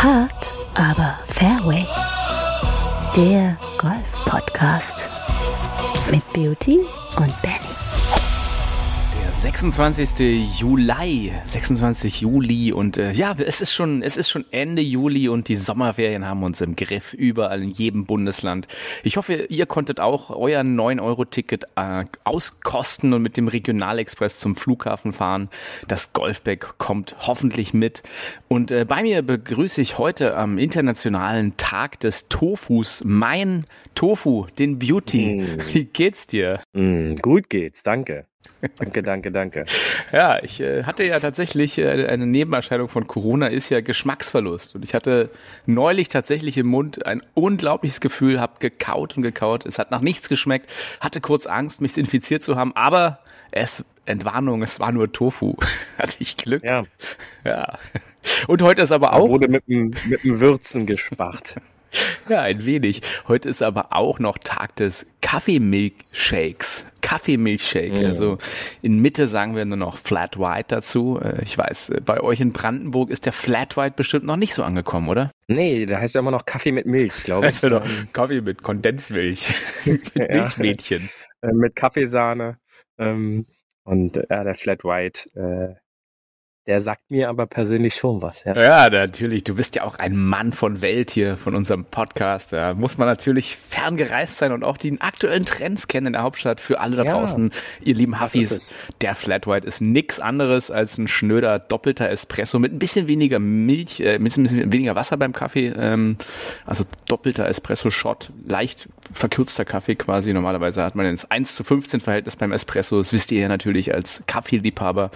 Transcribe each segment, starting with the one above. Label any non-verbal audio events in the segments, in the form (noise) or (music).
Hard, aber Fairway. Der Golf-Podcast mit Beauty und Benny. 26. Juli, 26 Juli und äh, ja, es ist schon, es ist schon Ende Juli und die Sommerferien haben uns im Griff, überall in jedem Bundesland. Ich hoffe, ihr konntet auch euer 9-Euro-Ticket äh, auskosten und mit dem Regionalexpress zum Flughafen fahren. Das Golfback kommt hoffentlich mit. Und äh, bei mir begrüße ich heute am internationalen Tag des Tofus mein Tofu, den Beauty. Mm. Wie geht's dir? Mm, gut geht's, danke. Danke, danke, danke. ja, ich äh, hatte ja tatsächlich äh, eine Nebenerscheinung von Corona ist ja Geschmacksverlust. Und ich hatte neulich tatsächlich im Mund ein unglaubliches Gefühl, habe gekaut und gekaut. Es hat nach nichts geschmeckt, hatte kurz Angst, mich infiziert zu haben, aber es, Entwarnung, es war nur Tofu. (laughs) hatte ich Glück. Ja. Ja. Und heute ist aber auch. Er wurde mit dem, mit dem Würzen gespart. Ja, ein wenig. Heute ist aber auch noch Tag des Kaffeemilchshakes. Kaffeemilchshake. Mm. Also in Mitte sagen wir nur noch Flat White dazu. Äh, ich weiß, äh, bei euch in Brandenburg ist der Flat White bestimmt noch nicht so angekommen, oder? Nee, da heißt ja immer noch Kaffee mit Milch, glaube ich. Also doch Kaffee mit Kondensmilch. (laughs) mit ja, Milchmädchen. Äh, mit Kaffeesahne. Ähm, und ja, der Flat White, äh, der sagt mir aber persönlich schon was. Ja. ja, natürlich. Du bist ja auch ein Mann von Welt hier von unserem Podcast. Da muss man natürlich ferngereist sein und auch die aktuellen Trends kennen in der Hauptstadt. Für alle da ja. draußen, ihr lieben Huffis, der Flat White ist nichts anderes als ein schnöder doppelter Espresso mit ein bisschen weniger Milch, äh, ein bisschen weniger Wasser beim Kaffee. Ähm, also doppelter Espresso-Shot, leicht verkürzter Kaffee quasi. Normalerweise hat man das 1 zu 15 Verhältnis beim Espresso. Das wisst ihr ja natürlich als Kaffeeliebhaber.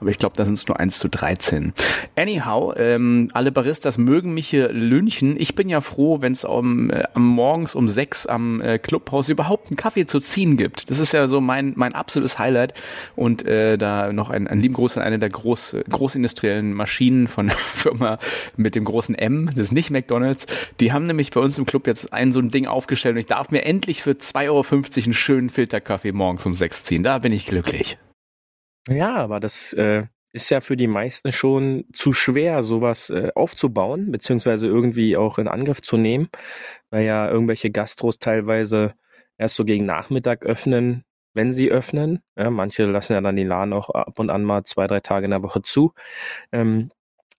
Aber ich glaube, da sind es nur 1 zu 13. Anyhow, ähm, alle Baristas mögen mich hier lünchen. Ich bin ja froh, wenn es um, äh, morgens um sechs am äh, Clubhaus überhaupt einen Kaffee zu ziehen gibt. Das ist ja so mein, mein absolutes Highlight. Und äh, da noch ein, ein lieben Gruß an eine der groß, großindustriellen Maschinen von der (laughs) Firma mit dem großen M, das ist nicht McDonalds. Die haben nämlich bei uns im Club jetzt ein so ein Ding aufgestellt und ich darf mir endlich für 2,50 Euro einen schönen Filterkaffee morgens um sechs ziehen. Da bin ich glücklich. Ja, aber das äh, ist ja für die meisten schon zu schwer, sowas äh, aufzubauen, beziehungsweise irgendwie auch in Angriff zu nehmen, weil ja irgendwelche Gastros teilweise erst so gegen Nachmittag öffnen, wenn sie öffnen. Ja, manche lassen ja dann die Laden auch ab und an mal zwei, drei Tage in der Woche zu. Ähm,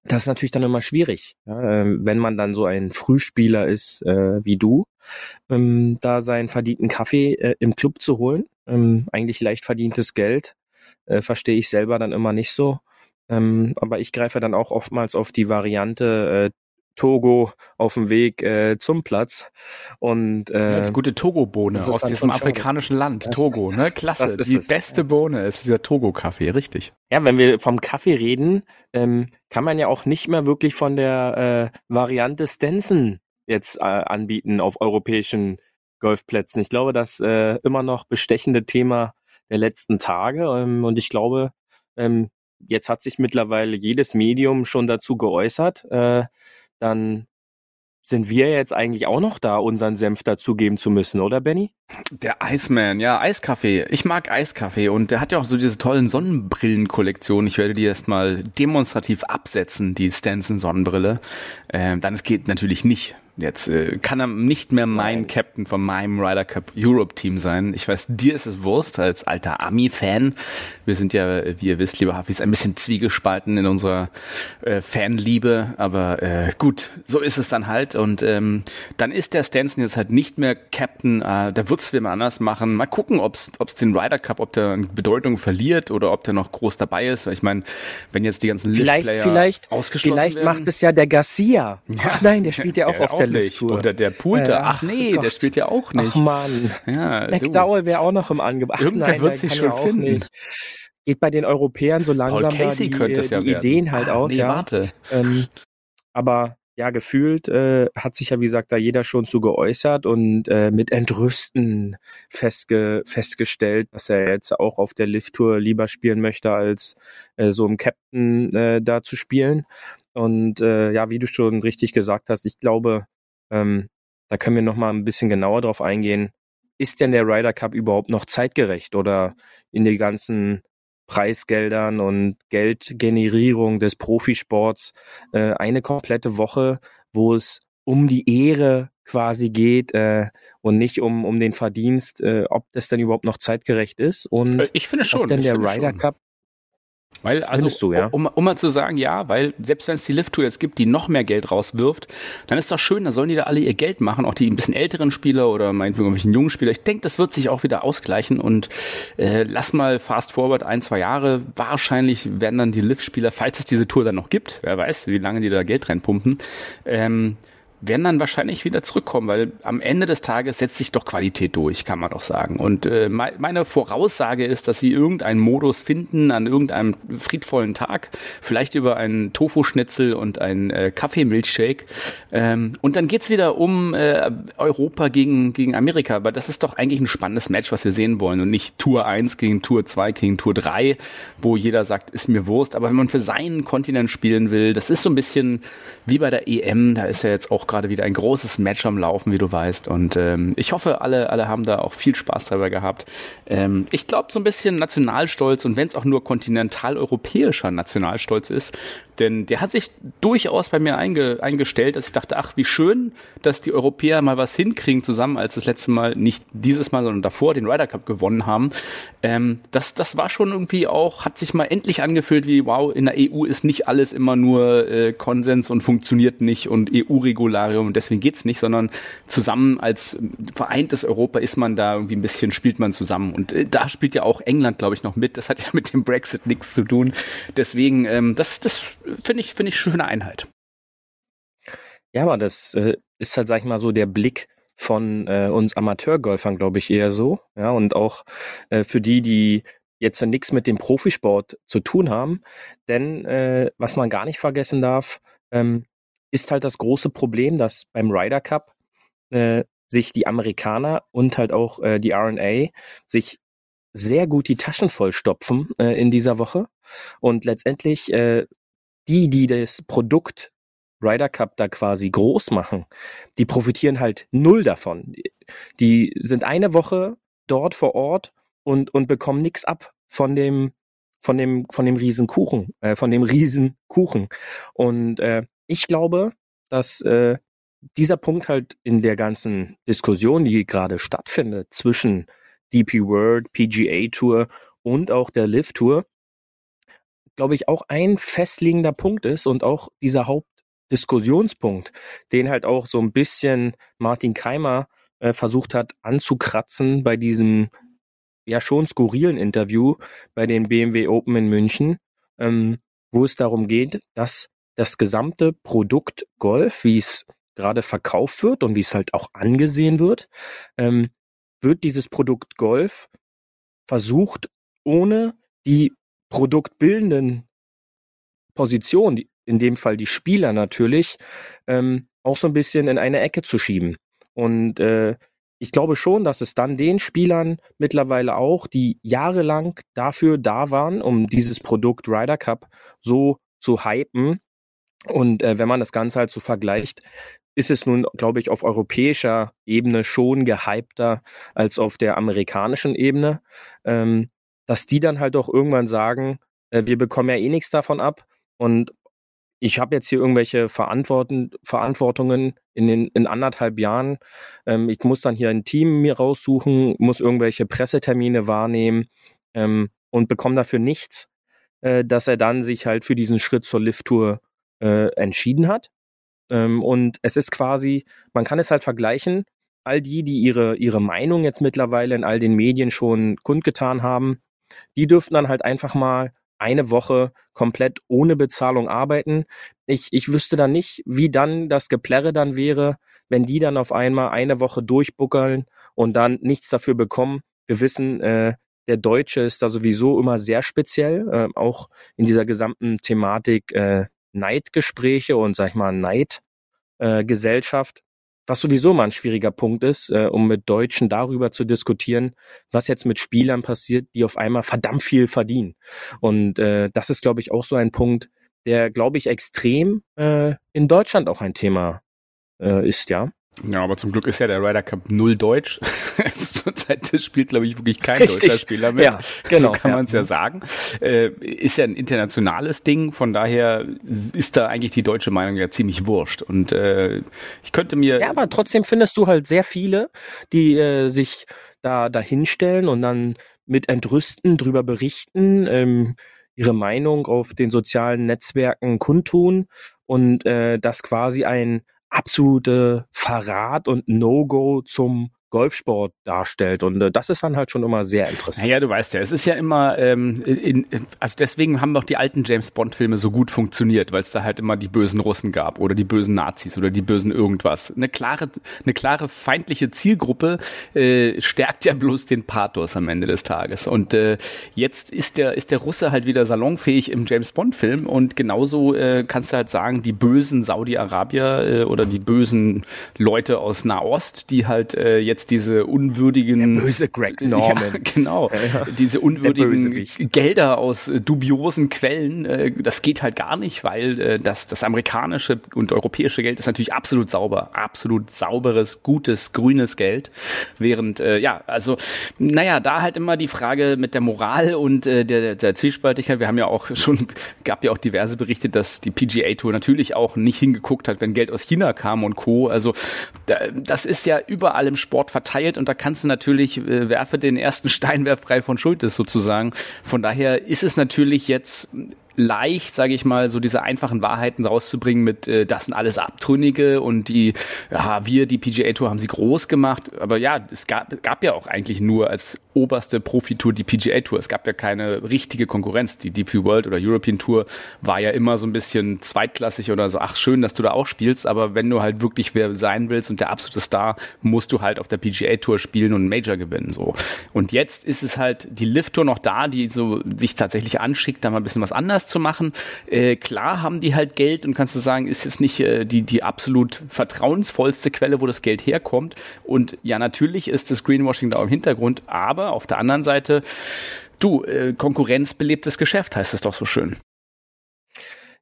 das ist natürlich dann immer schwierig, ja, äh, wenn man dann so ein Frühspieler ist äh, wie du, ähm, da seinen verdienten Kaffee äh, im Club zu holen. Ähm, eigentlich leicht verdientes Geld, äh, verstehe ich selber dann immer nicht so. Ähm, aber ich greife dann auch oftmals auf die Variante äh, Togo auf dem Weg äh, zum Platz. Und äh, ja, die gute Togo-Bohne aus diesem afrikanischen Land. Das, Togo, ne? (laughs) Klasse. Die es, beste. Bohne ist dieser Togo-Kaffee, richtig. Ja, wenn wir vom Kaffee reden, ähm, kann man ja auch nicht mehr wirklich von der äh, Variante Stenson jetzt äh, anbieten auf europäischen Golfplätzen. Ich glaube, das äh, immer noch bestechende Thema der letzten Tage. Ähm, und ich glaube, ähm, jetzt hat sich mittlerweile jedes Medium schon dazu geäußert. Äh, dann sind wir jetzt eigentlich auch noch da, unseren Senf dazugeben zu müssen, oder Benny? Der Iceman, ja, Eiskaffee. Ich mag Eiskaffee und der hat ja auch so diese tollen Sonnenbrillenkollektionen. Ich werde die erstmal demonstrativ absetzen, die Stanson Sonnenbrille. Ähm, dann es geht natürlich nicht Jetzt äh, kann er nicht mehr mein Captain von meinem Ryder Cup Europe Team sein. Ich weiß, dir ist es Wurst als alter Ami-Fan. Wir sind ja, wie ihr wisst, lieber Hafis, ein bisschen zwiegespalten in unserer äh, Fanliebe. Aber äh, gut, so ist es dann halt. Und ähm, dann ist der Stanson jetzt halt nicht mehr Captain. Äh, da wird's wie mal anders machen. Mal gucken, ob's ob's den Ryder Cup, ob der Bedeutung verliert oder ob der noch groß dabei ist. Ich meine, wenn jetzt die ganzen vielleicht, vielleicht, ausgeschlossen vielleicht werden. macht es ja der Garcia. Ja. Ach nein, der spielt ja (laughs) auch auf der nicht. Oder der Poolter. Äh, ach, ach, nee, Gott. der spielt ja auch nicht. Ach man. Ja, McDowell wäre auch noch im Angebot. Irgendwer wird sich schon finden. Nicht. Geht bei den Europäern so langsam da die, ja die Ideen halt ah, aus. Nee, ja. warte. Ähm, aber ja, gefühlt äh, hat sich ja, wie gesagt, da jeder schon zu geäußert und äh, mit Entrüsten festge festgestellt, dass er jetzt auch auf der Lift-Tour lieber spielen möchte, als äh, so im Captain äh, da zu spielen. Und äh, ja, wie du schon richtig gesagt hast, ich glaube, ähm, da können wir noch mal ein bisschen genauer drauf eingehen. Ist denn der Ryder Cup überhaupt noch zeitgerecht oder in die ganzen Preisgeldern und Geldgenerierung des Profisports äh, eine komplette Woche, wo es um die Ehre quasi geht äh, und nicht um, um den Verdienst, äh, ob das denn überhaupt noch zeitgerecht ist. Und äh, ich finde schon. Ob denn der Ryder Cup weil, also, du, ja? um, um mal zu sagen, ja, weil selbst wenn es die Lift-Tour jetzt gibt, die noch mehr Geld rauswirft, dann ist doch schön, da sollen die da alle ihr Geld machen, auch die ein bisschen älteren Spieler oder meinetwegen irgendwelchen jungen Spieler. Ich denke, das wird sich auch wieder ausgleichen und äh, lass mal fast forward ein, zwei Jahre. Wahrscheinlich werden dann die Lift-Spieler, falls es diese Tour dann noch gibt, wer weiß, wie lange die da Geld reinpumpen, ähm, werden dann wahrscheinlich wieder zurückkommen, weil am Ende des Tages setzt sich doch Qualität durch, kann man doch sagen. Und äh, meine Voraussage ist, dass sie irgendeinen Modus finden an irgendeinem friedvollen Tag, vielleicht über einen Tofu-Schnitzel und einen äh, Kaffeemilchshake. Ähm, und dann geht's wieder um äh, Europa gegen, gegen Amerika, weil das ist doch eigentlich ein spannendes Match, was wir sehen wollen und nicht Tour 1 gegen Tour 2 gegen Tour 3, wo jeder sagt, ist mir Wurst. Aber wenn man für seinen Kontinent spielen will, das ist so ein bisschen wie bei der EM, da ist ja jetzt auch gerade wieder ein großes Match am Laufen, wie du weißt. Und ähm, ich hoffe, alle, alle haben da auch viel Spaß dabei gehabt. Ähm, ich glaube, so ein bisschen Nationalstolz und wenn es auch nur kontinentaleuropäischer Nationalstolz ist, denn der hat sich durchaus bei mir einge, eingestellt, dass ich dachte, ach, wie schön, dass die Europäer mal was hinkriegen zusammen, als das letzte Mal, nicht dieses Mal, sondern davor den Ryder Cup gewonnen haben. Ähm, das, das war schon irgendwie auch, hat sich mal endlich angefühlt wie, wow, in der EU ist nicht alles immer nur äh, Konsens und funktioniert nicht und EU-Regularium und deswegen geht's nicht, sondern zusammen als vereintes Europa ist man da irgendwie ein bisschen, spielt man zusammen. Und äh, da spielt ja auch England, glaube ich, noch mit. Das hat ja mit dem Brexit nichts zu tun. Deswegen, ähm, das, das finde ich, finde ich schöne Einheit. Ja, aber das äh, ist halt, sag ich mal, so der Blick von äh, uns Amateurgolfern, glaube ich, eher so. Ja, und auch äh, für die, die jetzt nichts mit dem Profisport zu tun haben. Denn äh, was man gar nicht vergessen darf, ähm, ist halt das große Problem, dass beim Ryder Cup äh, sich die Amerikaner und halt auch äh, die RNA sich sehr gut die Taschen vollstopfen äh, in dieser Woche und letztendlich äh, die, die das Produkt Ryder Cup da quasi groß machen, die profitieren halt null davon. Die sind eine Woche dort vor Ort und, und bekommen nichts ab von dem, von dem, von dem Riesenkuchen, äh, von dem Riesenkuchen. Und äh, ich glaube, dass äh, dieser Punkt halt in der ganzen Diskussion, die gerade stattfindet zwischen DP World, PGA Tour und auch der Live Tour, glaube ich, auch ein festliegender Punkt ist und auch dieser Hauptdiskussionspunkt, den halt auch so ein bisschen Martin Keimer äh, versucht hat anzukratzen bei diesem ja schon skurrilen Interview bei den BMW Open in München, ähm, wo es darum geht, dass das gesamte Produkt Golf, wie es gerade verkauft wird und wie es halt auch angesehen wird, ähm, wird dieses Produkt Golf versucht, ohne die produktbildenden Positionen, in dem Fall die Spieler natürlich, ähm, auch so ein bisschen in eine Ecke zu schieben. Und äh, ich glaube schon, dass es dann den Spielern mittlerweile auch, die jahrelang dafür da waren, um dieses Produkt Ryder Cup so zu hypen. Und äh, wenn man das Ganze halt so vergleicht, ist es nun, glaube ich, auf europäischer Ebene schon gehypter als auf der amerikanischen Ebene. Ähm, dass die dann halt auch irgendwann sagen, äh, wir bekommen ja eh nichts davon ab und ich habe jetzt hier irgendwelche Verantworten, Verantwortungen in den in anderthalb Jahren. Ähm, ich muss dann hier ein Team mir raussuchen, muss irgendwelche Pressetermine wahrnehmen ähm, und bekomme dafür nichts, äh, dass er dann sich halt für diesen Schritt zur Lift-Tour äh, entschieden hat. Ähm, und es ist quasi, man kann es halt vergleichen, all die, die ihre, ihre Meinung jetzt mittlerweile in all den Medien schon kundgetan haben, die dürften dann halt einfach mal eine Woche komplett ohne Bezahlung arbeiten. Ich, ich wüsste dann nicht, wie dann das Geplärre dann wäre, wenn die dann auf einmal eine Woche durchbuckeln und dann nichts dafür bekommen. Wir wissen, äh, der Deutsche ist da sowieso immer sehr speziell, äh, auch in dieser gesamten Thematik äh, Neidgespräche und sag ich mal Neidgesellschaft. Äh, was sowieso mal ein schwieriger Punkt ist, äh, um mit Deutschen darüber zu diskutieren, was jetzt mit Spielern passiert, die auf einmal verdammt viel verdienen. Und äh, das ist, glaube ich, auch so ein Punkt, der, glaube ich, extrem äh, in Deutschland auch ein Thema äh, ist, ja. Ja, aber zum Glück ist ja der Ryder Cup null Deutsch. (laughs) Zurzeit spielt, glaube ich, wirklich kein Richtig. deutscher Spieler mit. Ja, genau. So kann man es ja. ja sagen. Äh, ist ja ein internationales Ding, von daher ist da eigentlich die deutsche Meinung ja ziemlich wurscht. Und äh, ich könnte mir. Ja, aber trotzdem findest du halt sehr viele, die äh, sich da dahinstellen und dann mit Entrüsten drüber berichten, ähm, ihre Meinung auf den sozialen Netzwerken kundtun und äh, das quasi ein absolute Verrat und No-Go zum Golfsport darstellt. Und äh, das ist dann halt schon immer sehr interessant. Naja, du weißt ja, es ist ja immer, ähm, in, also deswegen haben doch die alten James Bond-Filme so gut funktioniert, weil es da halt immer die bösen Russen gab oder die bösen Nazis oder die bösen irgendwas. Eine klare, eine klare feindliche Zielgruppe äh, stärkt ja bloß den Pathos am Ende des Tages. Und äh, jetzt ist der, ist der Russe halt wieder salonfähig im James Bond-Film und genauso äh, kannst du halt sagen, die bösen Saudi-Arabier äh, oder die bösen Leute aus Nahost, die halt äh, jetzt jetzt diese unwürdigen. Der böse Greg (laughs) Norman. Ja, genau. Ja, Diese unwürdigen Gelder aus äh, dubiosen Quellen, äh, das geht halt gar nicht, weil äh, das, das amerikanische und europäische Geld ist natürlich absolut sauber. Absolut sauberes, gutes, grünes Geld. Während, äh, ja, also, naja, da halt immer die Frage mit der Moral und der, der Zwiespaltigkeit. Wir haben ja auch schon, gab ja auch diverse Berichte, dass die PGA Tour natürlich auch nicht hingeguckt hat, wenn Geld aus China kam und Co. Also, das ist ja überall im Sport verteilt und da kannst du natürlich, äh, werfe den ersten (laughs) Stein, wer frei von Schuld ist sozusagen. Von daher ist es natürlich jetzt leicht, sage ich mal, so diese einfachen Wahrheiten rauszubringen mit, äh, das sind alles Abtrünnige und die, ja, wir, die PGA Tour, haben sie groß gemacht. Aber ja, es gab, gab ja auch eigentlich nur als oberste Profitour die PGA Tour. Es gab ja keine richtige Konkurrenz. Die DP World oder European Tour war ja immer so ein bisschen zweitklassig oder so, ach schön, dass du da auch spielst, aber wenn du halt wirklich wer sein willst und der absolute Star, musst du halt auf der PGA Tour spielen und Major gewinnen, so. Und jetzt ist es halt die Lift Tour noch da, die so sich tatsächlich anschickt, da mal ein bisschen was anders zu machen. Äh, klar haben die halt Geld und kannst du sagen, ist jetzt nicht äh, die, die absolut vertrauensvollste Quelle, wo das Geld herkommt. Und ja, natürlich ist das Greenwashing da im Hintergrund, aber auf der anderen Seite, du, äh, konkurrenzbelebtes Geschäft heißt es doch so schön.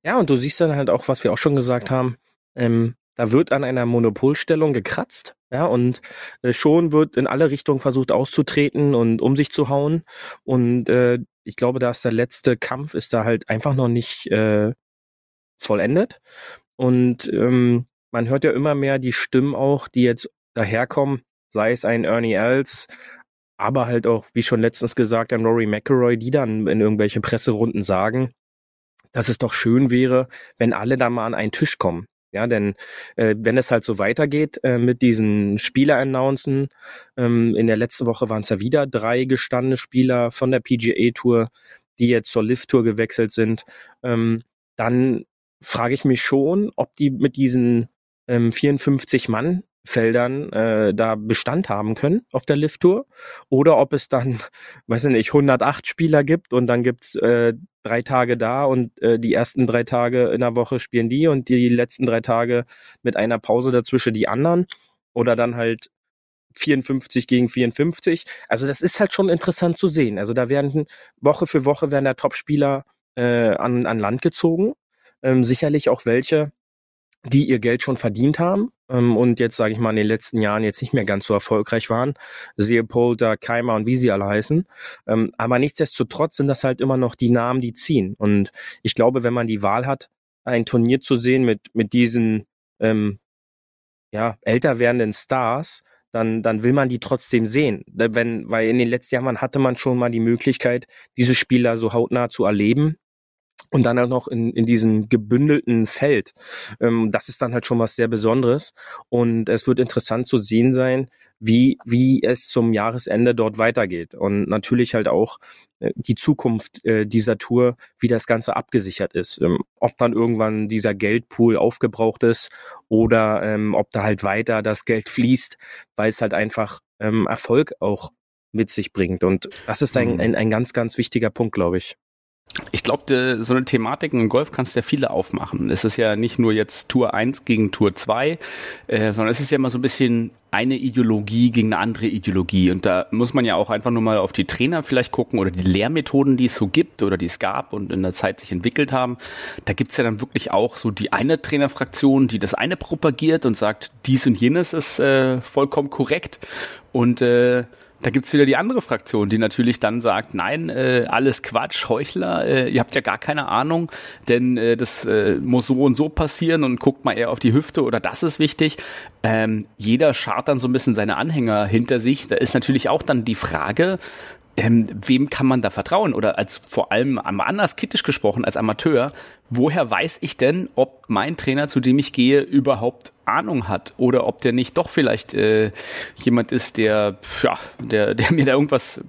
Ja, und du siehst dann halt auch, was wir auch schon gesagt haben, ähm, da wird an einer Monopolstellung gekratzt, ja, und äh, schon wird in alle Richtungen versucht auszutreten und um sich zu hauen. Und äh, ich glaube, da ist der letzte Kampf ist da halt einfach noch nicht äh, vollendet. Und ähm, man hört ja immer mehr die Stimmen auch, die jetzt daherkommen, sei es ein Ernie Els, aber halt auch, wie schon letztens gesagt, ein Rory McElroy, die dann in irgendwelche Presserunden sagen, dass es doch schön wäre, wenn alle da mal an einen Tisch kommen. Ja, denn äh, wenn es halt so weitergeht äh, mit diesen Spieler-Announcen, ähm, in der letzten Woche waren es ja wieder drei gestandene Spieler von der PGA Tour, die jetzt zur Lift Tour gewechselt sind, ähm, dann frage ich mich schon, ob die mit diesen ähm, 54 Mann Feldern äh, da Bestand haben können auf der Lift Tour oder ob es dann, (laughs) weiß ich nicht, 108 Spieler gibt und dann gibt's äh, drei Tage da und äh, die ersten drei Tage in der Woche spielen die und die letzten drei Tage mit einer Pause dazwischen die anderen oder dann halt 54 gegen 54. Also das ist halt schon interessant zu sehen. Also da werden Woche für Woche werden da Topspieler äh, an, an Land gezogen. Ähm, sicherlich auch welche, die ihr Geld schon verdient haben ähm, und jetzt, sage ich mal, in den letzten Jahren jetzt nicht mehr ganz so erfolgreich waren. Seepolter, Keimer und wie sie alle heißen. Ähm, aber nichtsdestotrotz sind das halt immer noch die Namen, die ziehen. Und ich glaube, wenn man die Wahl hat, ein Turnier zu sehen mit, mit diesen ähm, ja, älter werdenden Stars, dann, dann will man die trotzdem sehen. Wenn, weil in den letzten Jahren hatte man schon mal die Möglichkeit, diese Spieler so hautnah zu erleben und dann auch noch in, in diesem gebündelten Feld. Ähm, das ist dann halt schon was sehr Besonderes. Und es wird interessant zu sehen sein, wie, wie es zum Jahresende dort weitergeht. Und natürlich halt auch äh, die Zukunft äh, dieser Tour, wie das Ganze abgesichert ist. Ähm, ob dann irgendwann dieser Geldpool aufgebraucht ist oder ähm, ob da halt weiter das Geld fließt, weil es halt einfach ähm, Erfolg auch mit sich bringt. Und das ist ein, mhm. ein, ein ganz, ganz wichtiger Punkt, glaube ich. Ich glaube, so eine Thematik im Golf kannst du ja viele aufmachen. Es ist ja nicht nur jetzt Tour 1 gegen Tour 2, äh, sondern es ist ja immer so ein bisschen eine Ideologie gegen eine andere Ideologie. Und da muss man ja auch einfach nur mal auf die Trainer vielleicht gucken oder die Lehrmethoden, die es so gibt oder die es gab und in der Zeit sich entwickelt haben. Da gibt's ja dann wirklich auch so die eine Trainerfraktion, die das eine propagiert und sagt, dies und jenes ist äh, vollkommen korrekt. Und äh, da gibt's wieder die andere Fraktion, die natürlich dann sagt, nein, äh, alles Quatsch, Heuchler, äh, ihr habt ja gar keine Ahnung, denn äh, das äh, muss so und so passieren und guckt mal eher auf die Hüfte oder das ist wichtig. Ähm, jeder schart dann so ein bisschen seine Anhänger hinter sich. Da ist natürlich auch dann die Frage, ähm, wem kann man da vertrauen? Oder als vor allem anders kritisch gesprochen, als Amateur, woher weiß ich denn, ob mein Trainer, zu dem ich gehe, überhaupt Ahnung hat oder ob der nicht doch vielleicht äh, jemand ist, der, ja, der, der mir da irgendwas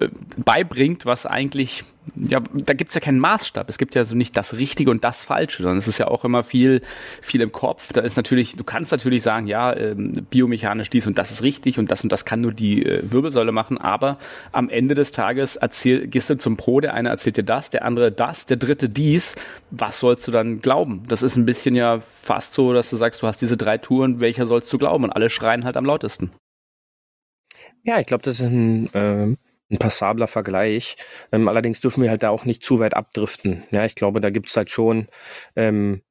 äh, beibringt, was eigentlich ja, da gibt's ja keinen Maßstab. Es gibt ja so nicht das Richtige und das Falsche, sondern es ist ja auch immer viel, viel im Kopf. Da ist natürlich, du kannst natürlich sagen, ja, ähm, biomechanisch dies und das ist richtig und das und das kann nur die äh, Wirbelsäule machen, aber am Ende des Tages erzähl, gehst du zum Pro, der eine erzählt dir das, der andere das, der dritte dies. Was sollst du dann glauben? Das ist ein bisschen ja fast so, dass du sagst, du hast diese drei Touren, welcher sollst du glauben? Und alle schreien halt am lautesten. Ja, ich glaube, das ist ein äh, ein passabler Vergleich. Ähm, allerdings dürfen wir halt da auch nicht zu weit abdriften. Ja, ich glaube, da gibt's halt schon ähm,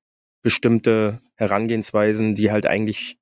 bestimmte Herangehensweisen, die halt eigentlich,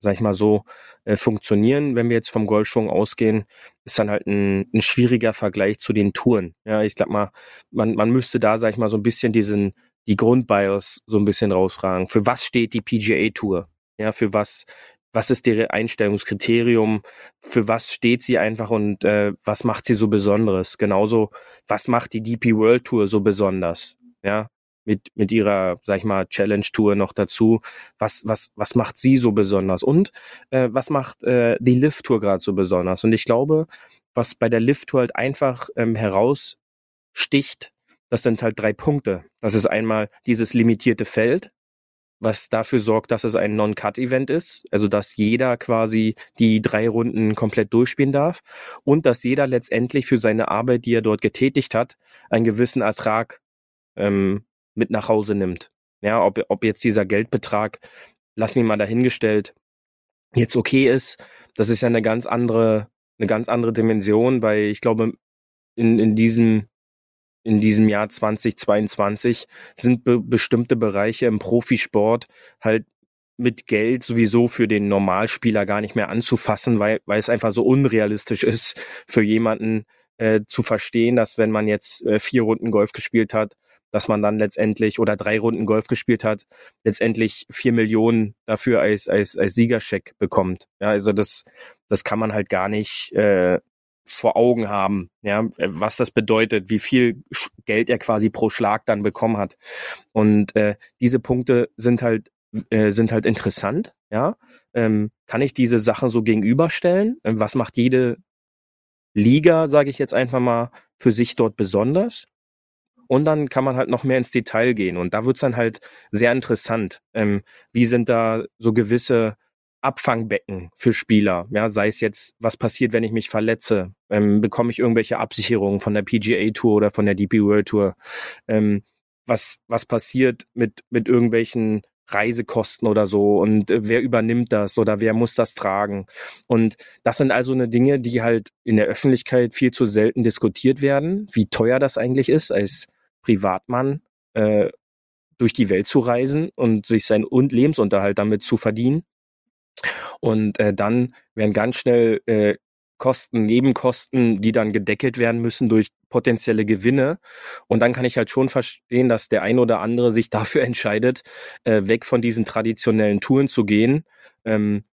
sag ich mal so, äh, funktionieren. Wenn wir jetzt vom Golfschwung ausgehen, ist dann halt ein, ein schwieriger Vergleich zu den Touren. Ja, ich sag mal, man, man müsste da, sag ich mal, so ein bisschen diesen, die Grundbios so ein bisschen rausfragen. Für was steht die PGA Tour? Ja, für was was ist ihre Einstellungskriterium, für was steht sie einfach und äh, was macht sie so besonderes? Genauso, was macht die DP World Tour so besonders? Ja, mit, mit ihrer, sag ich mal, Challenge Tour noch dazu. Was, was, was macht sie so besonders? Und äh, was macht äh, die Lift Tour gerade so besonders? Und ich glaube, was bei der Lift Tour halt einfach ähm, heraussticht, das sind halt drei Punkte. Das ist einmal dieses limitierte Feld, was dafür sorgt, dass es ein Non-Cut-Event ist, also dass jeder quasi die drei Runden komplett durchspielen darf und dass jeder letztendlich für seine Arbeit, die er dort getätigt hat, einen gewissen Ertrag ähm, mit nach Hause nimmt. Ja, ob, ob jetzt dieser Geldbetrag, lass mich mal dahingestellt, jetzt okay ist, das ist ja eine ganz andere, eine ganz andere Dimension, weil ich glaube, in, in diesem in diesem Jahr 2022 sind be bestimmte Bereiche im Profisport halt mit Geld sowieso für den Normalspieler gar nicht mehr anzufassen, weil, weil es einfach so unrealistisch ist für jemanden äh, zu verstehen, dass wenn man jetzt äh, vier Runden Golf gespielt hat, dass man dann letztendlich oder drei Runden Golf gespielt hat, letztendlich vier Millionen dafür als als als Siegerscheck bekommt. Ja, also das das kann man halt gar nicht äh, vor Augen haben, ja, was das bedeutet, wie viel Geld er quasi pro Schlag dann bekommen hat. Und äh, diese Punkte sind halt äh, sind halt interessant, ja. Ähm, kann ich diese Sachen so gegenüberstellen? Ähm, was macht jede Liga, sage ich jetzt einfach mal, für sich dort besonders? Und dann kann man halt noch mehr ins Detail gehen. Und da wird's dann halt sehr interessant. Ähm, wie sind da so gewisse Abfangbecken für Spieler. Ja, sei es jetzt, was passiert, wenn ich mich verletze? Ähm, bekomme ich irgendwelche Absicherungen von der PGA Tour oder von der DP World Tour? Ähm, was, was passiert mit, mit irgendwelchen Reisekosten oder so und äh, wer übernimmt das oder wer muss das tragen? Und das sind also eine Dinge, die halt in der Öffentlichkeit viel zu selten diskutiert werden, wie teuer das eigentlich ist, als Privatmann äh, durch die Welt zu reisen und sich seinen Lebensunterhalt damit zu verdienen. Und äh, dann werden ganz schnell äh, Kosten, Nebenkosten, die dann gedeckelt werden müssen durch potenzielle Gewinne. Und dann kann ich halt schon verstehen, dass der ein oder andere sich (laughs) dafür entscheidet, äh, weg von diesen traditionellen Touren zu gehen, ähm,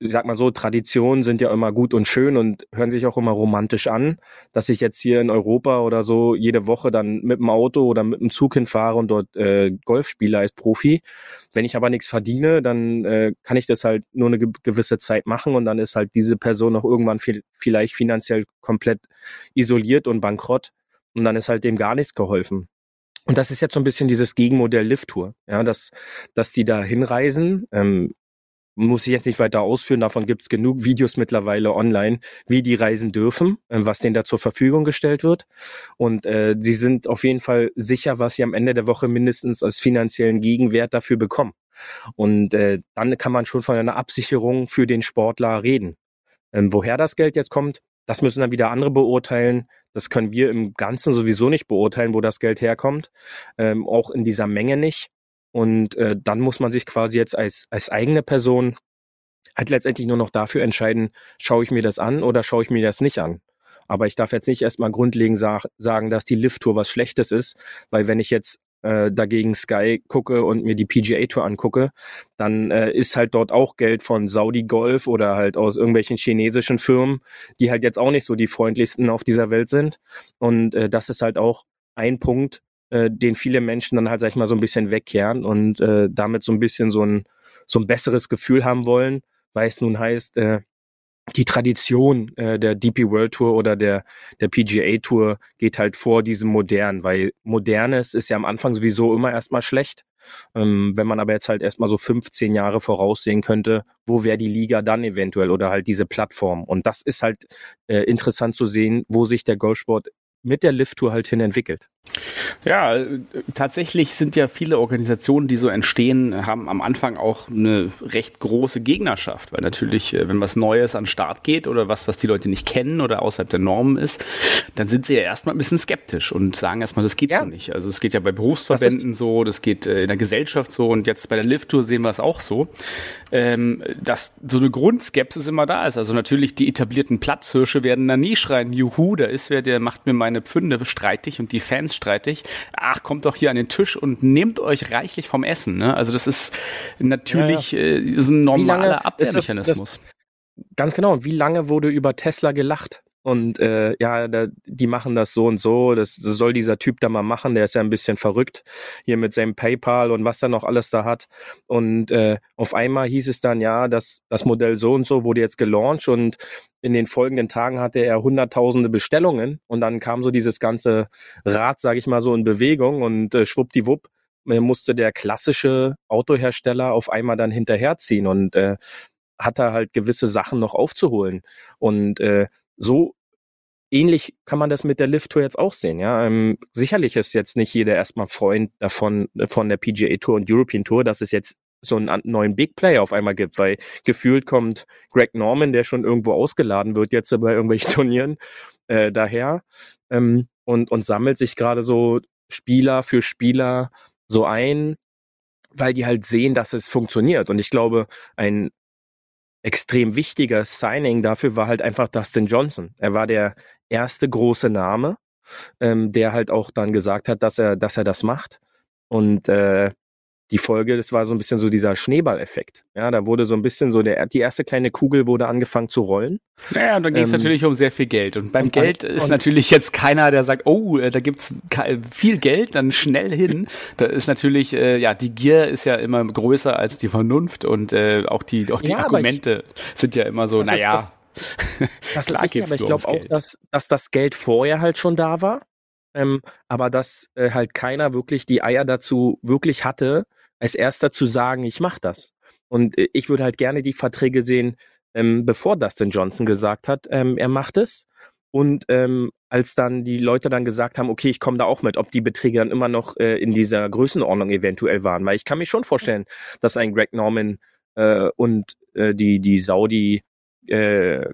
ich sag mal so, Traditionen sind ja immer gut und schön und hören sich auch immer romantisch an, dass ich jetzt hier in Europa oder so jede Woche dann mit dem Auto oder mit dem Zug hinfahre und dort äh, Golf spiele als Profi. Wenn ich aber nichts verdiene, dann äh, kann ich das halt nur eine gewisse Zeit machen und dann ist halt diese Person auch irgendwann viel, vielleicht finanziell komplett isoliert und bankrott und dann ist halt dem gar nichts geholfen. Und das ist jetzt so ein bisschen dieses Gegenmodell Lift Tour, ja, dass, dass die da hinreisen. Ähm, muss ich jetzt nicht weiter ausführen, davon gibt es genug Videos mittlerweile online, wie die reisen dürfen, äh, was denen da zur Verfügung gestellt wird. Und äh, sie sind auf jeden Fall sicher, was sie am Ende der Woche mindestens als finanziellen Gegenwert dafür bekommen. Und äh, dann kann man schon von einer Absicherung für den Sportler reden. Ähm, woher das Geld jetzt kommt, das müssen dann wieder andere beurteilen. Das können wir im Ganzen sowieso nicht beurteilen, wo das Geld herkommt. Ähm, auch in dieser Menge nicht. Und äh, dann muss man sich quasi jetzt als, als eigene Person halt letztendlich nur noch dafür entscheiden, schaue ich mir das an oder schaue ich mir das nicht an. Aber ich darf jetzt nicht erstmal grundlegend sag, sagen, dass die Lift-Tour was Schlechtes ist, weil wenn ich jetzt äh, dagegen Sky gucke und mir die PGA Tour angucke, dann äh, ist halt dort auch Geld von Saudi Golf oder halt aus irgendwelchen chinesischen Firmen, die halt jetzt auch nicht so die freundlichsten auf dieser Welt sind. Und äh, das ist halt auch ein Punkt, äh, den viele Menschen dann halt, sag ich mal, so ein bisschen wegkehren und äh, damit so ein bisschen so ein, so ein besseres Gefühl haben wollen, weil es nun heißt, äh, die Tradition äh, der DP World Tour oder der, der PGA Tour geht halt vor diesem Modern, weil Modernes ist ja am Anfang sowieso immer erstmal schlecht. Ähm, wenn man aber jetzt halt erstmal so 15 Jahre voraussehen könnte, wo wäre die Liga dann eventuell oder halt diese Plattform. Und das ist halt äh, interessant zu sehen, wo sich der Golfsport mit der Lift-Tour halt hin entwickelt. Ja, tatsächlich sind ja viele Organisationen, die so entstehen, haben am Anfang auch eine recht große Gegnerschaft, weil natürlich, äh, wenn was Neues an den Start geht oder was, was die Leute nicht kennen oder außerhalb der Normen ist, dann sind sie ja erstmal ein bisschen skeptisch und sagen erstmal, das geht ja. so nicht. Also es geht ja bei Berufsverbänden das so, das geht äh, in der Gesellschaft so und jetzt bei der Lift-Tour sehen wir es auch so, ähm, dass so eine Grundskepsis immer da ist. Also natürlich die etablierten Platzhirsche werden da nie schreien, juhu, da ist wer, der macht mir meine Pfünde streitig und die Fans streitig. Ach, kommt doch hier an den Tisch und nehmt euch reichlich vom Essen. Ne? Also das ist natürlich ja, ja. Äh, ist ein normaler Abwehrmechanismus. Ganz genau. Wie lange wurde über Tesla gelacht? Und äh, ja, da, die machen das so und so. Das, das soll dieser Typ da mal machen. Der ist ja ein bisschen verrückt hier mit seinem PayPal und was er noch alles da hat. Und äh, auf einmal hieß es dann ja, dass das Modell so und so wurde jetzt gelauncht und in den folgenden Tagen hatte er hunderttausende Bestellungen und dann kam so dieses ganze Rad, sage ich mal so, in Bewegung und äh, schwuppdiwupp musste der klassische Autohersteller auf einmal dann hinterherziehen und äh, hat er halt gewisse Sachen noch aufzuholen. Und äh, so ähnlich kann man das mit der Lift-Tour jetzt auch sehen. Ja, ähm, sicherlich ist jetzt nicht jeder erstmal Freund davon von der PGA Tour und European Tour, dass es jetzt so einen neuen Big Player auf einmal gibt, weil gefühlt kommt Greg Norman, der schon irgendwo ausgeladen wird jetzt bei irgendwelchen (laughs) Turnieren, äh, daher ähm, und und sammelt sich gerade so Spieler für Spieler so ein, weil die halt sehen, dass es funktioniert. Und ich glaube, ein extrem wichtiger Signing dafür war halt einfach Dustin Johnson. Er war der erste große Name, ähm, der halt auch dann gesagt hat, dass er, dass er das macht. Und äh, die Folge, das war so ein bisschen so dieser Schneeballeffekt. Ja, da wurde so ein bisschen so der, die erste kleine Kugel wurde angefangen zu rollen. Naja, und dann ging es ähm, natürlich um sehr viel Geld. Und beim und Geld dann, ist natürlich jetzt keiner, der sagt, oh, äh, da gibt's viel Geld, dann schnell hin. Da ist natürlich, äh, ja, die Gier ist ja immer größer als die Vernunft und äh, auch die, auch die ja, Argumente ich, sind ja immer so, naja. Das, das, (laughs) das ist aber ich glaube auch, dass, dass das Geld vorher halt schon da war. Ähm, aber dass äh, halt keiner wirklich die Eier dazu wirklich hatte, als erster zu sagen, ich mache das. Und äh, ich würde halt gerne die Verträge sehen, ähm, bevor Dustin Johnson gesagt hat, ähm, er macht es. Und ähm, als dann die Leute dann gesagt haben, okay, ich komme da auch mit, ob die Beträge dann immer noch äh, in dieser Größenordnung eventuell waren. Weil ich kann mir schon vorstellen, dass ein Greg Norman äh, und äh, die, die Saudi äh,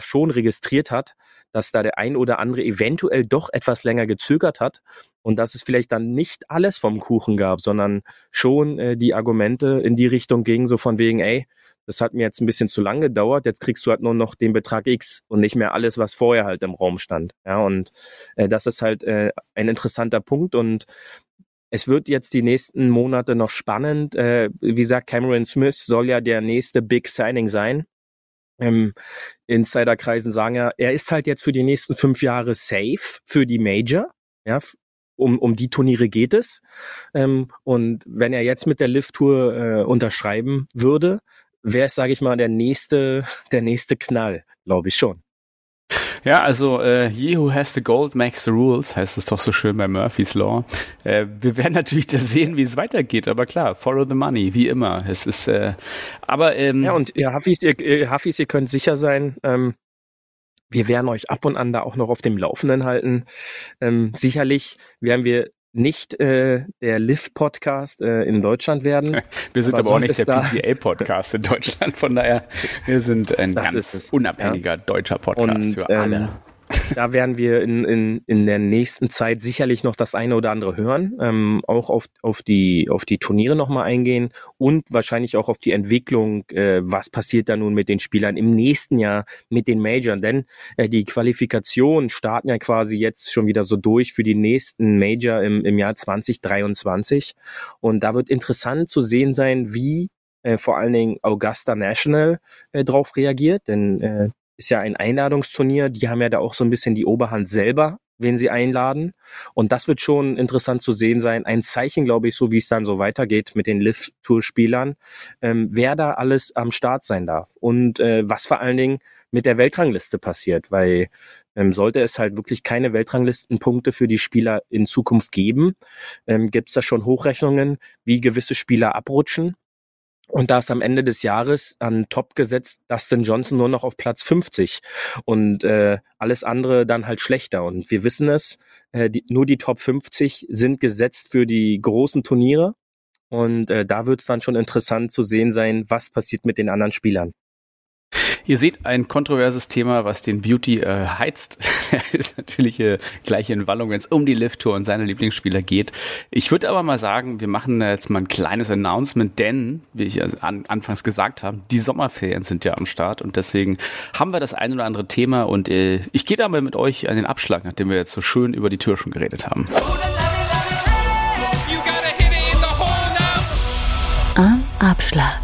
schon registriert hat, dass da der ein oder andere eventuell doch etwas länger gezögert hat und dass es vielleicht dann nicht alles vom Kuchen gab, sondern schon äh, die Argumente in die Richtung gingen, so von wegen, ey, das hat mir jetzt ein bisschen zu lang gedauert, jetzt kriegst du halt nur noch den Betrag X und nicht mehr alles, was vorher halt im Raum stand. Ja, und äh, das ist halt äh, ein interessanter Punkt und es wird jetzt die nächsten Monate noch spannend. Äh, wie gesagt, Cameron Smith soll ja der nächste Big Signing sein ähm, Insiderkreisen sagen ja, er ist halt jetzt für die nächsten fünf Jahre safe für die Major. Ja, um, um die Turniere geht es. Ähm, und wenn er jetzt mit der Lift-Tour äh, unterschreiben würde, wäre es, sage ich mal, der nächste, der nächste Knall, glaube ich schon. Ja, also äh, he who has the gold makes the rules, heißt es doch so schön bei Murphy's Law. Äh, wir werden (laughs) natürlich da sehen, wie es weitergeht, aber klar, follow the money, wie immer. Es ist, äh, aber ähm, ja und ihr Huffis, ihr, ihr Huffis, ihr könnt sicher sein, ähm, wir werden euch ab und an da auch noch auf dem Laufenden halten. Ähm, sicherlich werden wir nicht äh, der Liv-Podcast äh, in Deutschland werden. (laughs) Wir sind aber, aber auch nicht der PGA-Podcast in Deutschland, von daher, wir sind ein das ganz unabhängiger ja. deutscher Podcast und, für alle. Ähm, da werden wir in, in, in der nächsten Zeit sicherlich noch das eine oder andere hören, ähm, auch auf, auf, die, auf die Turniere nochmal eingehen und wahrscheinlich auch auf die Entwicklung, äh, was passiert da nun mit den Spielern im nächsten Jahr mit den Majors, denn äh, die Qualifikationen starten ja quasi jetzt schon wieder so durch für die nächsten Major im, im Jahr 2023 und da wird interessant zu sehen sein, wie äh, vor allen Dingen Augusta National äh, drauf reagiert, denn äh, ist ja ein Einladungsturnier. Die haben ja da auch so ein bisschen die Oberhand selber, wen sie einladen. Und das wird schon interessant zu sehen sein. Ein Zeichen, glaube ich, so wie es dann so weitergeht mit den Lift-Tour-Spielern, ähm, wer da alles am Start sein darf. Und äh, was vor allen Dingen mit der Weltrangliste passiert, weil ähm, sollte es halt wirklich keine Weltranglistenpunkte für die Spieler in Zukunft geben, ähm, gibt es da schon Hochrechnungen, wie gewisse Spieler abrutschen und da ist am Ende des Jahres an Top gesetzt Dustin Johnson nur noch auf Platz 50 und äh, alles andere dann halt schlechter. Und wir wissen es, äh, die, nur die Top 50 sind gesetzt für die großen Turniere. Und äh, da wird es dann schon interessant zu sehen sein, was passiert mit den anderen Spielern. Ihr seht ein kontroverses Thema, was den Beauty äh, heizt. (laughs) ist natürlich äh, gleich in Wallung, wenn es um die Lift-Tour und seine Lieblingsspieler geht. Ich würde aber mal sagen, wir machen jetzt mal ein kleines Announcement, denn, wie ich also an, anfangs gesagt habe, die Sommerferien sind ja am Start und deswegen haben wir das ein oder andere Thema und äh, ich gehe da mal mit euch an den Abschlag, nachdem wir jetzt so schön über die Tür schon geredet haben. Am Abschlag.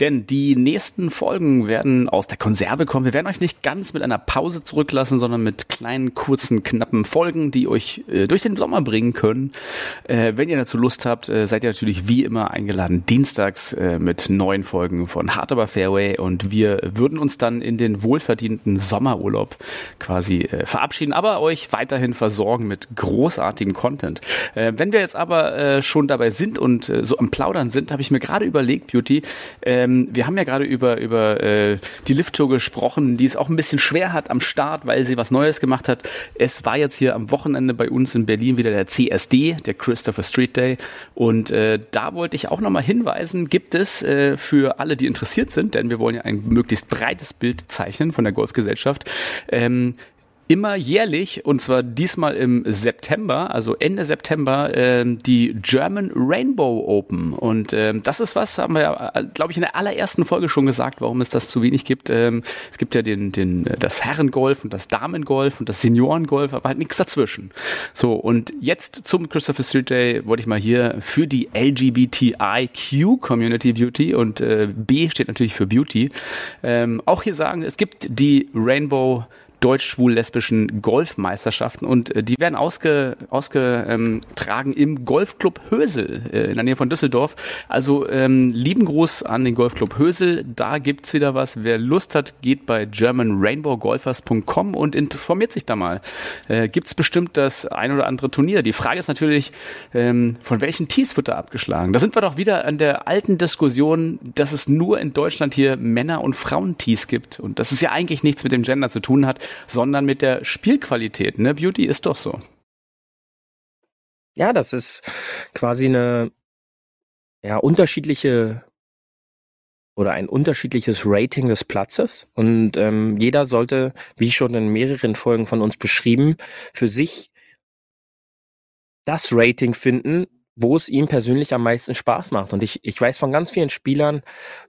Denn die nächsten Folgen werden aus der Konserve kommen. Wir werden euch nicht ganz mit einer Pause zurücklassen, sondern mit kleinen, kurzen, knappen Folgen, die euch äh, durch den Sommer bringen können. Äh, wenn ihr dazu Lust habt, äh, seid ihr natürlich wie immer eingeladen, dienstags äh, mit neuen Folgen von Hard Aber Fairway. Und wir würden uns dann in den wohlverdienten Sommerurlaub quasi äh, verabschieden, aber euch weiterhin versorgen mit großartigem Content. Äh, wenn wir jetzt aber schon dabei sind und so am Plaudern sind, habe ich mir gerade überlegt, Beauty, ähm, wir haben ja gerade über, über äh, die Lift-Tour gesprochen, die es auch ein bisschen schwer hat am Start, weil sie was Neues gemacht hat. Es war jetzt hier am Wochenende bei uns in Berlin wieder der CSD, der Christopher Street Day. Und äh, da wollte ich auch nochmal hinweisen, gibt es äh, für alle, die interessiert sind, denn wir wollen ja ein möglichst breites Bild zeichnen von der Golfgesellschaft, ähm, immer jährlich, und zwar diesmal im September, also Ende September, äh, die German Rainbow Open. Und äh, das ist was, haben wir ja, äh, glaube ich, in der allerersten Folge schon gesagt, warum es das zu wenig gibt. Ähm, es gibt ja den, den, das Herrengolf und das Damengolf und das Seniorengolf, aber halt nichts dazwischen. So, und jetzt zum Christopher Street Day wollte ich mal hier für die LGBTIQ Community Beauty und äh, B steht natürlich für Beauty, ähm, auch hier sagen, es gibt die Rainbow deutsch-schwul-lesbischen Golfmeisterschaften und äh, die werden ausge, ausgetragen im Golfclub Hösel äh, in der Nähe von Düsseldorf. Also ähm, lieben Gruß an den Golfclub Hösel, da gibt's wieder was. Wer Lust hat, geht bei germanrainbowgolfers.com und informiert sich da mal. Äh, gibt's bestimmt das ein oder andere Turnier. Die Frage ist natürlich, ähm, von welchen Tees wird da abgeschlagen? Da sind wir doch wieder an der alten Diskussion, dass es nur in Deutschland hier Männer- und Frauen-Tees gibt und dass es ja eigentlich nichts mit dem Gender zu tun hat sondern mit der Spielqualität. Ne? Beauty ist doch so. Ja, das ist quasi eine ja, unterschiedliche oder ein unterschiedliches Rating des Platzes. Und ähm, jeder sollte, wie schon in mehreren Folgen von uns beschrieben, für sich das Rating finden, wo es ihm persönlich am meisten Spaß macht. Und ich, ich weiß von ganz vielen Spielern,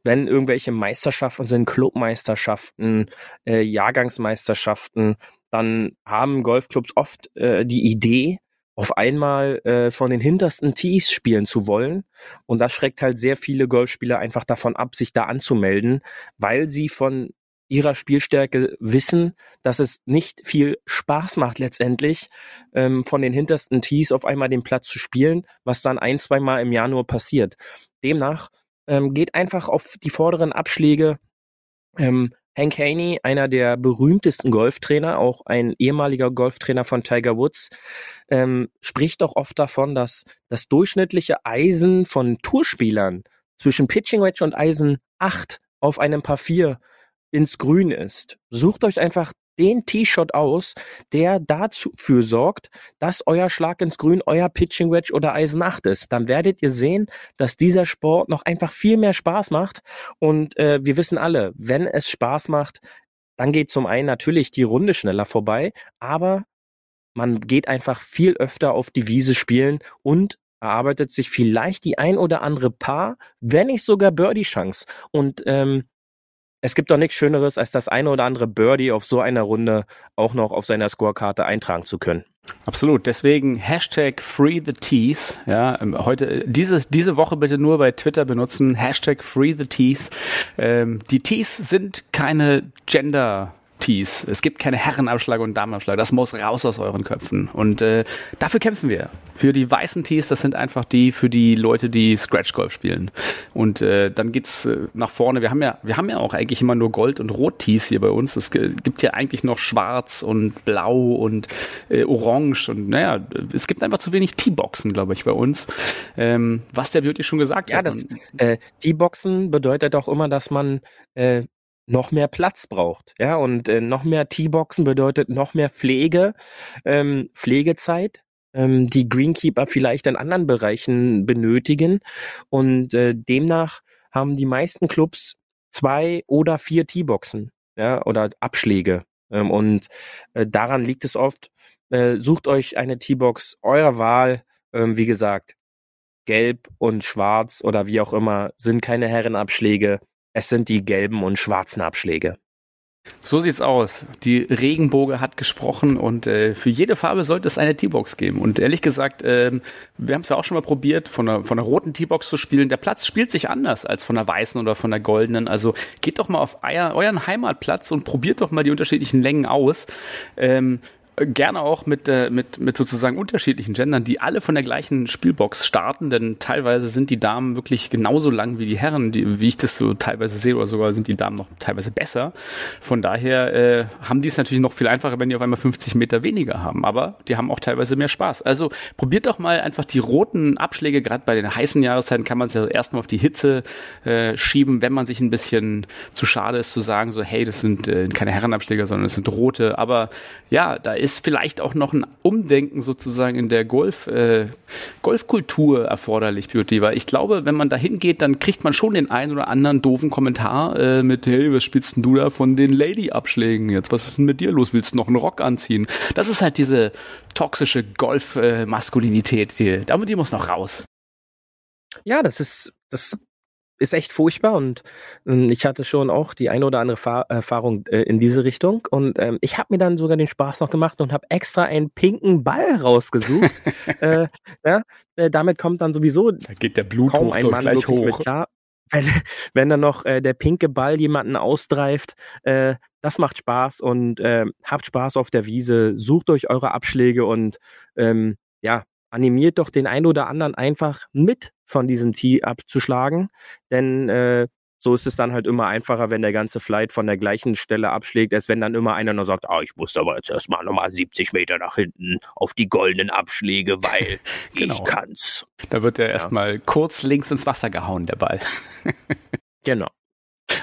wenn irgendwelche Meisterschaften sind, Clubmeisterschaften, äh, Jahrgangsmeisterschaften, dann haben Golfclubs oft äh, die Idee, auf einmal äh, von den hintersten Tees spielen zu wollen. Und das schreckt halt sehr viele Golfspieler einfach davon ab, sich da anzumelden, weil sie von ihrer Spielstärke wissen, dass es nicht viel Spaß macht letztendlich, ähm, von den hintersten Tees auf einmal den Platz zu spielen, was dann ein, zwei Mal im Jahr nur passiert. Demnach ähm, geht einfach auf die vorderen Abschläge, ähm, Hank Haney, einer der berühmtesten Golftrainer, auch ein ehemaliger Golftrainer von Tiger Woods, ähm, spricht auch oft davon, dass das durchschnittliche Eisen von Tourspielern zwischen Pitching Wedge und Eisen 8 auf einem Paar 4 ins Grün ist. Sucht euch einfach den T-Shot aus, der dafür sorgt, dass euer Schlag ins Grün euer Pitching Wedge oder Eisen 8 ist. Dann werdet ihr sehen, dass dieser Sport noch einfach viel mehr Spaß macht. Und äh, wir wissen alle, wenn es Spaß macht, dann geht zum einen natürlich die Runde schneller vorbei, aber man geht einfach viel öfter auf die Wiese spielen und erarbeitet sich vielleicht die ein oder andere Paar, wenn nicht sogar Birdie-Chance. Und ähm, es gibt doch nichts Schöneres, als das eine oder andere Birdie auf so einer Runde auch noch auf seiner Scorekarte eintragen zu können. Absolut. Deswegen Hashtag Free the Tees. Ja, ähm, heute, dieses, diese Woche bitte nur bei Twitter benutzen. Hashtag Free the Tees. Ähm, die Tees sind keine Gender Tees. Es gibt keine Herrenabschlag und Damenabschlag. Das muss raus aus euren Köpfen. Und äh, dafür kämpfen wir. Für die weißen Tees, das sind einfach die für die Leute, die Scratch Golf spielen. Und äh, dann geht's äh, nach vorne. Wir haben ja, wir haben ja auch eigentlich immer nur Gold und Rot Tees hier bei uns. Es gibt ja eigentlich noch Schwarz und Blau und äh, Orange und naja, es gibt einfach zu wenig Teeboxen, glaube ich, bei uns. Ähm, was der Beauty schon gesagt ja, hat. Ja, das äh, Teeboxen bedeutet auch immer, dass man äh, noch mehr Platz braucht. Ja, und äh, noch mehr T-Boxen bedeutet noch mehr Pflege, ähm, Pflegezeit, ähm, die Greenkeeper vielleicht in anderen Bereichen benötigen. Und äh, demnach haben die meisten Clubs zwei oder vier T-Boxen, ja, oder Abschläge. Ähm, und äh, daran liegt es oft. Äh, sucht euch eine T-Box eurer Wahl. Ähm, wie gesagt, gelb und schwarz oder wie auch immer sind keine Herrenabschläge. Es sind die gelben und schwarzen Abschläge. So sieht's aus. Die Regenboge hat gesprochen und äh, für jede Farbe sollte es eine T-Box geben. Und ehrlich gesagt, äh, wir haben es ja auch schon mal probiert, von einer, von einer roten T-Box zu spielen. Der Platz spielt sich anders als von der weißen oder von der goldenen. Also geht doch mal auf euren Heimatplatz und probiert doch mal die unterschiedlichen Längen aus. Ähm, gerne auch mit, äh, mit, mit sozusagen unterschiedlichen Gendern, die alle von der gleichen Spielbox starten, denn teilweise sind die Damen wirklich genauso lang wie die Herren, die, wie ich das so teilweise sehe, oder sogar sind die Damen noch teilweise besser. Von daher äh, haben die es natürlich noch viel einfacher, wenn die auf einmal 50 Meter weniger haben, aber die haben auch teilweise mehr Spaß. Also probiert doch mal einfach die roten Abschläge, gerade bei den heißen Jahreszeiten kann man es ja erstmal auf die Hitze äh, schieben, wenn man sich ein bisschen zu schade ist zu sagen, so hey, das sind äh, keine Herrenabschläge, sondern es sind rote, aber ja, da ist ist vielleicht auch noch ein Umdenken sozusagen in der Golf, äh, Golfkultur erforderlich, Beauty, weil ich glaube, wenn man da hingeht, dann kriegt man schon den einen oder anderen doofen Kommentar äh, mit, hey, was spielst denn du da von den Lady-Abschlägen jetzt? Was ist denn mit dir los? Willst du noch einen Rock anziehen? Das ist halt diese toxische Golf-Maskulinität, die, die muss noch raus. Ja, das ist, das ist echt furchtbar und äh, ich hatte schon auch die eine oder andere Fa Erfahrung äh, in diese Richtung und ähm, ich habe mir dann sogar den Spaß noch gemacht und habe extra einen pinken Ball rausgesucht. (laughs) äh, ja, äh, damit kommt dann sowieso da geht der Blut kaum ein Mann gleich hoch. mit klar. Wenn, wenn dann noch äh, der pinke Ball jemanden ausdreift, äh, das macht Spaß und äh, habt Spaß auf der Wiese, sucht euch eure Abschläge und ähm, ja, animiert doch den einen oder anderen einfach mit von diesem Tee abzuschlagen, denn äh, so ist es dann halt immer einfacher, wenn der ganze Flight von der gleichen Stelle abschlägt, als wenn dann immer einer noch sagt, ah, ich muss aber jetzt erstmal nochmal 70 Meter nach hinten auf die goldenen Abschläge, weil (laughs) genau. ich kann's. Da wird er ja. erstmal kurz links ins Wasser gehauen, der Ball. genau.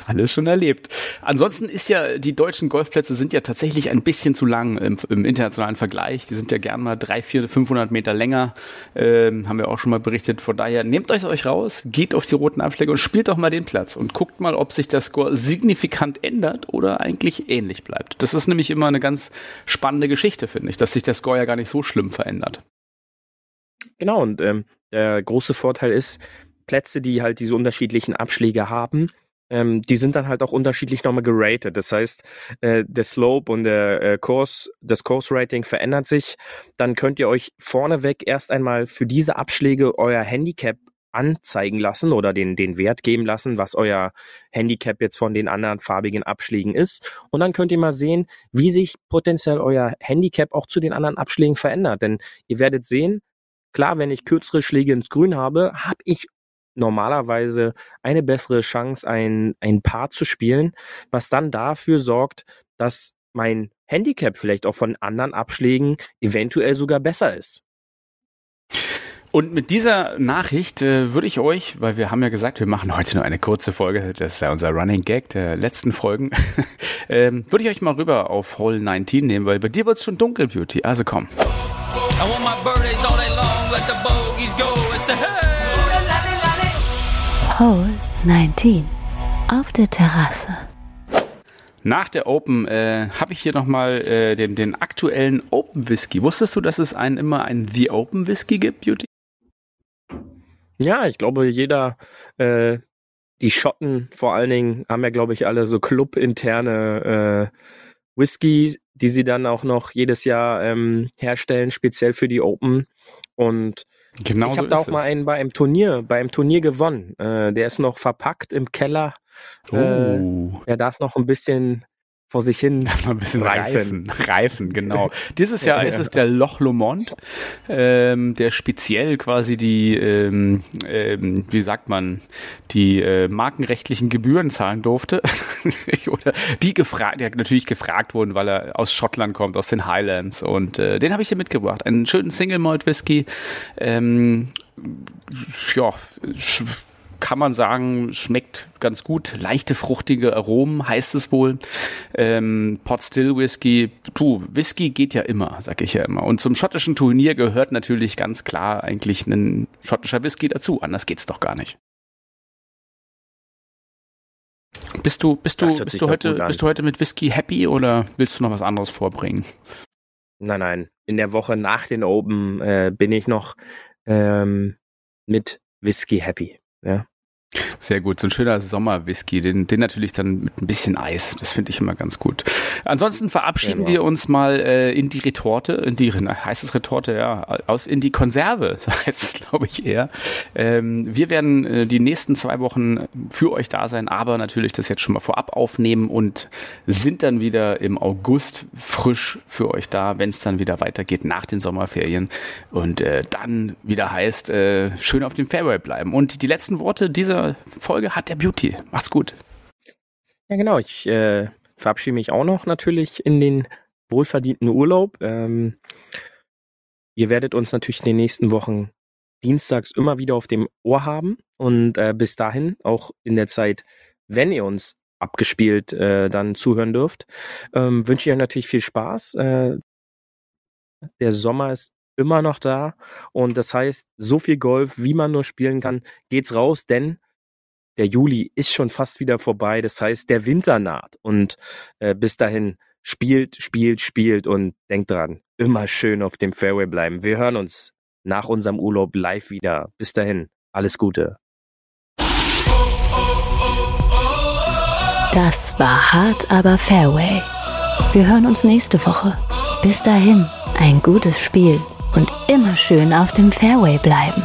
Alles schon erlebt. Ansonsten ist ja, die deutschen Golfplätze sind ja tatsächlich ein bisschen zu lang im, im internationalen Vergleich. Die sind ja gern mal drei, vier, 500 Meter länger. Ähm, haben wir auch schon mal berichtet. Von daher nehmt euch euch raus, geht auf die roten Abschläge und spielt doch mal den Platz und guckt mal, ob sich der Score signifikant ändert oder eigentlich ähnlich bleibt. Das ist nämlich immer eine ganz spannende Geschichte, finde ich, dass sich der Score ja gar nicht so schlimm verändert. Genau, und ähm, der große Vorteil ist, Plätze, die halt diese unterschiedlichen Abschläge haben, ähm, die sind dann halt auch unterschiedlich nochmal geratet. Das heißt, äh, der Slope und der äh, Course, das Course-Rating verändert sich. Dann könnt ihr euch vorneweg erst einmal für diese Abschläge euer Handicap anzeigen lassen oder den, den Wert geben lassen, was euer Handicap jetzt von den anderen farbigen Abschlägen ist. Und dann könnt ihr mal sehen, wie sich potenziell euer Handicap auch zu den anderen Abschlägen verändert. Denn ihr werdet sehen, klar, wenn ich kürzere Schläge ins Grün habe, habe ich normalerweise eine bessere Chance, ein, ein Paar zu spielen, was dann dafür sorgt, dass mein Handicap vielleicht auch von anderen Abschlägen eventuell sogar besser ist. Und mit dieser Nachricht äh, würde ich euch, weil wir haben ja gesagt, wir machen heute nur eine kurze Folge, das ist ja unser Running Gag der letzten Folgen, (laughs) ähm, würde ich euch mal rüber auf Hole 19 nehmen, weil bei dir wird es schon dunkel, Beauty. Also komm. Hole 19 auf der Terrasse. Nach der Open äh, habe ich hier nochmal äh, den, den aktuellen Open Whisky. Wusstest du, dass es einen immer einen The Open Whisky gibt, Beauty? Ja, ich glaube, jeder, äh, die Schotten vor allen Dingen, haben ja, glaube ich, alle so clubinterne äh, Whisky, die sie dann auch noch jedes Jahr ähm, herstellen, speziell für die Open. Und genau ich habe da auch es. mal einen bei einem Turnier, bei einem Turnier gewonnen. Äh, der ist noch verpackt im Keller. Äh, oh. Äh, der darf noch ein bisschen vor sich hin (laughs) Darf ein bisschen reifen. Reifen, reifen genau. (laughs) Dieses Jahr ist es der Loch Lomond, ähm, der speziell quasi die, ähm, ähm, wie sagt man, die äh, markenrechtlichen Gebühren zahlen durfte. (laughs) Oder die gefragt, der natürlich gefragt wurden, weil er aus Schottland kommt, aus den Highlands. Und äh, den habe ich hier mitgebracht. Einen schönen Single Malt Whisky. Ähm, ja, kann man sagen, schmeckt ganz gut. Leichte, fruchtige Aromen heißt es wohl. Ähm, Pot Still Whisky, du, Whisky geht ja immer, sag ich ja immer. Und zum schottischen Turnier gehört natürlich ganz klar eigentlich ein schottischer Whisky dazu. Anders geht's doch gar nicht. Bist du, bist du, bist du heute, bist du heute mit Whisky happy oder willst du noch was anderes vorbringen? Nein, nein. In der Woche nach den Open äh, bin ich noch ähm, mit Whisky happy. Ja. Sehr gut, so ein schöner Sommerwhisky, den, den natürlich dann mit ein bisschen Eis. Das finde ich immer ganz gut. Ansonsten verabschieden ja, wir uns mal äh, in die Retorte, in die heißt es Retorte, ja, aus in die Konserve, (laughs) so heißt es, glaube ich eher. Ähm, wir werden äh, die nächsten zwei Wochen für euch da sein, aber natürlich das jetzt schon mal vorab aufnehmen und sind dann wieder im August frisch für euch da, wenn es dann wieder weitergeht nach den Sommerferien und äh, dann wieder heißt, äh, schön auf dem Fairway bleiben. Und die letzten Worte dieser Folge hat der Beauty. Macht's gut. Ja, genau. Ich äh, verabschiede mich auch noch natürlich in den wohlverdienten Urlaub. Ähm, ihr werdet uns natürlich in den nächsten Wochen dienstags immer wieder auf dem Ohr haben und äh, bis dahin auch in der Zeit, wenn ihr uns abgespielt äh, dann zuhören dürft, ähm, wünsche ich euch natürlich viel Spaß. Äh, der Sommer ist immer noch da und das heißt, so viel Golf, wie man nur spielen kann, geht's raus, denn der Juli ist schon fast wieder vorbei. Das heißt, der Winter naht. Und äh, bis dahin spielt, spielt, spielt und denkt dran, immer schön auf dem Fairway bleiben. Wir hören uns nach unserem Urlaub live wieder. Bis dahin, alles Gute. Das war hart, aber Fairway. Wir hören uns nächste Woche. Bis dahin, ein gutes Spiel und immer schön auf dem Fairway bleiben.